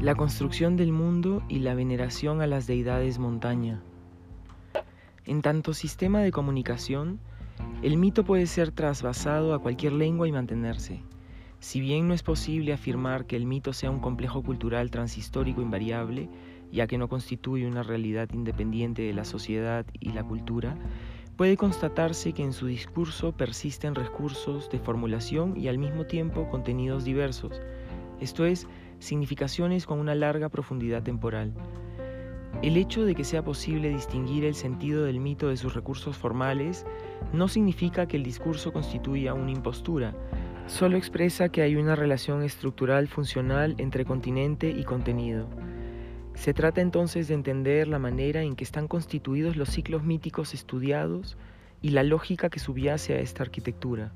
La construcción del mundo y la veneración a las deidades montaña. En tanto sistema de comunicación, el mito puede ser trasvasado a cualquier lengua y mantenerse. Si bien no es posible afirmar que el mito sea un complejo cultural transhistórico invariable, ya que no constituye una realidad independiente de la sociedad y la cultura, puede constatarse que en su discurso persisten recursos de formulación y al mismo tiempo contenidos diversos, esto es, significaciones con una larga profundidad temporal. El hecho de que sea posible distinguir el sentido del mito de sus recursos formales no significa que el discurso constituya una impostura, solo expresa que hay una relación estructural funcional entre continente y contenido. Se trata entonces de entender la manera en que están constituidos los ciclos míticos estudiados y la lógica que subyace a esta arquitectura.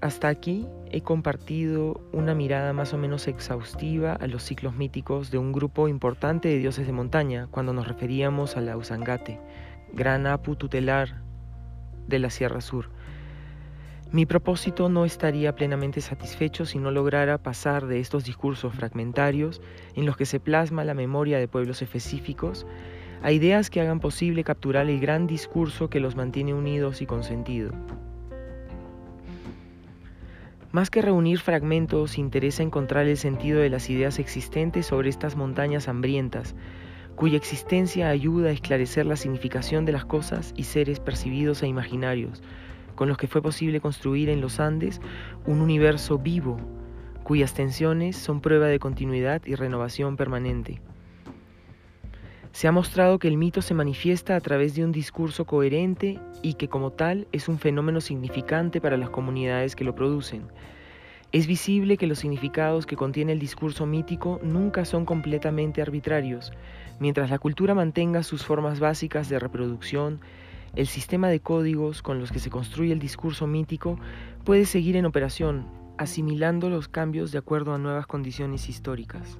Hasta aquí he compartido una mirada más o menos exhaustiva a los ciclos míticos de un grupo importante de dioses de montaña cuando nos referíamos a la Usangate, gran apu tutelar de la Sierra Sur. Mi propósito no estaría plenamente satisfecho si no lograra pasar de estos discursos fragmentarios en los que se plasma la memoria de pueblos específicos a ideas que hagan posible capturar el gran discurso que los mantiene unidos y con sentido. Más que reunir fragmentos, interesa encontrar el sentido de las ideas existentes sobre estas montañas hambrientas, cuya existencia ayuda a esclarecer la significación de las cosas y seres percibidos e imaginarios, con los que fue posible construir en los Andes un universo vivo, cuyas tensiones son prueba de continuidad y renovación permanente. Se ha mostrado que el mito se manifiesta a través de un discurso coherente y que como tal es un fenómeno significante para las comunidades que lo producen. Es visible que los significados que contiene el discurso mítico nunca son completamente arbitrarios. Mientras la cultura mantenga sus formas básicas de reproducción, el sistema de códigos con los que se construye el discurso mítico puede seguir en operación, asimilando los cambios de acuerdo a nuevas condiciones históricas.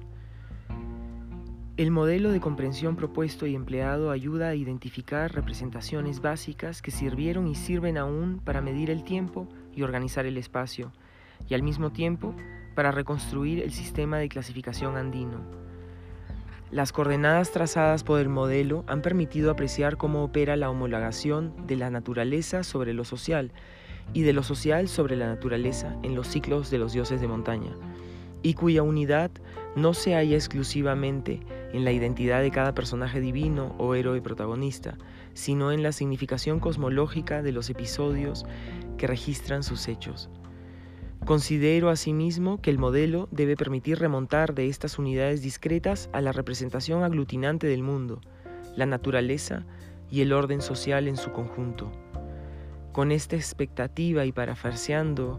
El modelo de comprensión propuesto y empleado ayuda a identificar representaciones básicas que sirvieron y sirven aún para medir el tiempo y organizar el espacio, y al mismo tiempo para reconstruir el sistema de clasificación andino. Las coordenadas trazadas por el modelo han permitido apreciar cómo opera la homologación de la naturaleza sobre lo social y de lo social sobre la naturaleza en los ciclos de los dioses de montaña, y cuya unidad no se halla exclusivamente en la identidad de cada personaje divino o héroe protagonista, sino en la significación cosmológica de los episodios que registran sus hechos. Considero asimismo que el modelo debe permitir remontar de estas unidades discretas a la representación aglutinante del mundo, la naturaleza y el orden social en su conjunto. Con esta expectativa y parafarseando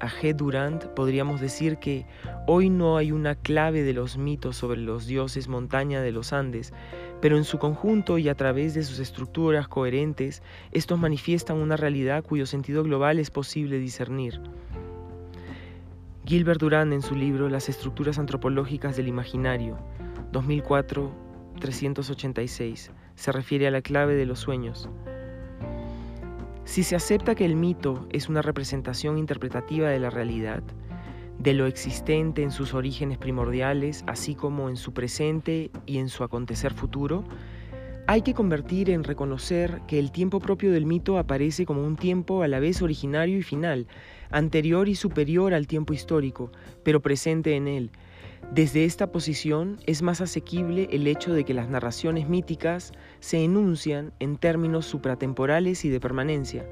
a G. Durant podríamos decir que hoy no hay una clave de los mitos sobre los dioses montaña de los Andes, pero en su conjunto y a través de sus estructuras coherentes, estos manifiestan una realidad cuyo sentido global es posible discernir. Gilbert Durant en su libro Las estructuras antropológicas del imaginario, 2004-386, se refiere a la clave de los sueños. Si se acepta que el mito es una representación interpretativa de la realidad, de lo existente en sus orígenes primordiales, así como en su presente y en su acontecer futuro, hay que convertir en reconocer que el tiempo propio del mito aparece como un tiempo a la vez originario y final, anterior y superior al tiempo histórico, pero presente en él, desde esta posición es más asequible el hecho de que las narraciones míticas se enuncian en términos supratemporales y de permanencia,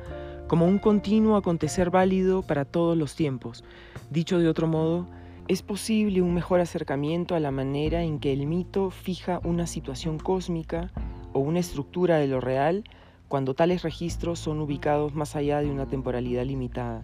como un continuo acontecer válido para todos los tiempos. Dicho de otro modo, es posible un mejor acercamiento a la manera en que el mito fija una situación cósmica o una estructura de lo real cuando tales registros son ubicados más allá de una temporalidad limitada.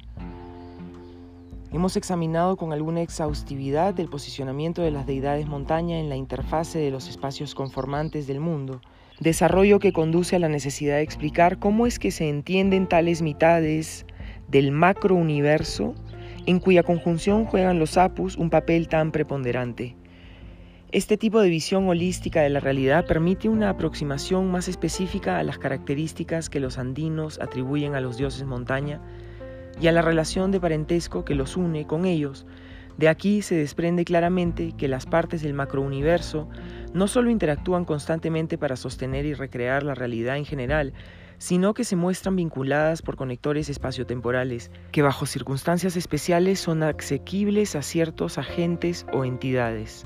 Hemos examinado con alguna exhaustividad el posicionamiento de las deidades montaña en la interfase de los espacios conformantes del mundo, desarrollo que conduce a la necesidad de explicar cómo es que se entienden tales mitades del macrouniverso en cuya conjunción juegan los apus un papel tan preponderante. Este tipo de visión holística de la realidad permite una aproximación más específica a las características que los andinos atribuyen a los dioses montaña y a la relación de parentesco que los une con ellos, De aquí se desprende claramente que las partes del macrouniverso no solo interactúan constantemente para sostener y recrear la realidad en general, sino que se muestran vinculadas por conectores espaciotemporales, que bajo circunstancias especiales son asequibles a ciertos agentes o entidades.